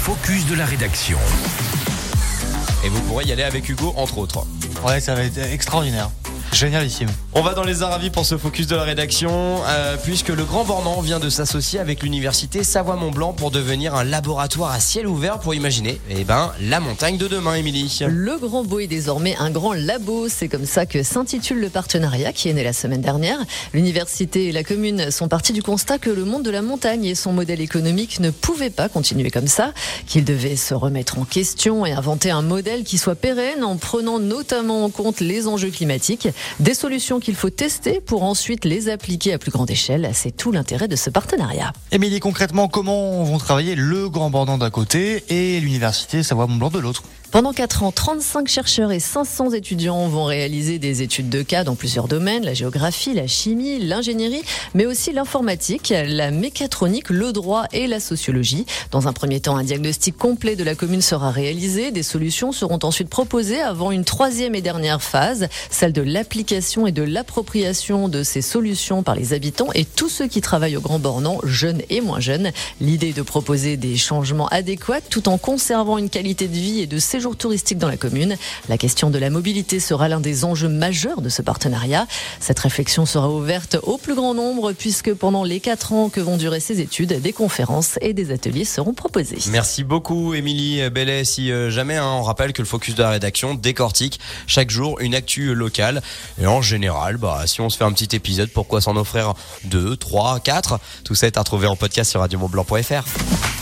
focus de la rédaction. Et vous pourrez y aller avec Hugo, entre autres. Ouais, ça va être extraordinaire. Génialissime. On va dans les Aravis pour ce focus de la rédaction, euh, puisque le Grand Bornand vient de s'associer avec l'université Savoie-Mont-Blanc pour devenir un laboratoire à ciel ouvert pour imaginer, eh ben, la montagne de demain, Émilie. Le Grand Beau est désormais un grand labo. C'est comme ça que s'intitule le partenariat qui est né la semaine dernière. L'université et la commune sont partis du constat que le monde de la montagne et son modèle économique ne pouvaient pas continuer comme ça, qu'ils devaient se remettre en question et inventer un modèle qui soit pérenne en prenant notamment en compte les enjeux climatiques. Des solutions qu'il faut tester pour ensuite les appliquer à plus grande échelle. C'est tout l'intérêt de ce partenariat. Émilie, concrètement, comment vont travailler le Grand Bornand d'un côté et l'université Savoie-Mont-Blanc de l'autre? Pendant 4 ans, 35 chercheurs et 500 étudiants vont réaliser des études de cas dans plusieurs domaines, la géographie, la chimie, l'ingénierie, mais aussi l'informatique, la mécatronique, le droit et la sociologie. Dans un premier temps, un diagnostic complet de la commune sera réalisé. Des solutions seront ensuite proposées avant une troisième et dernière phase, celle de l'application et de l'appropriation de ces solutions par les habitants et tous ceux qui travaillent au Grand Bornand, jeunes et moins jeunes. L'idée est de proposer des changements adéquats tout en conservant une qualité de vie et de séjour séjour touristique dans la commune. La question de la mobilité sera l'un des enjeux majeurs de ce partenariat. Cette réflexion sera ouverte au plus grand nombre puisque pendant les quatre ans que vont durer ces études, des conférences et des ateliers seront proposés. Merci beaucoup Émilie Bellet. Si euh, jamais hein, on rappelle que le focus de la rédaction décortique chaque jour une actu locale et en général, bah, si on se fait un petit épisode, pourquoi s'en offrir deux, trois, quatre? Tout ça est à retrouver en podcast sur radiomontblanc.fr.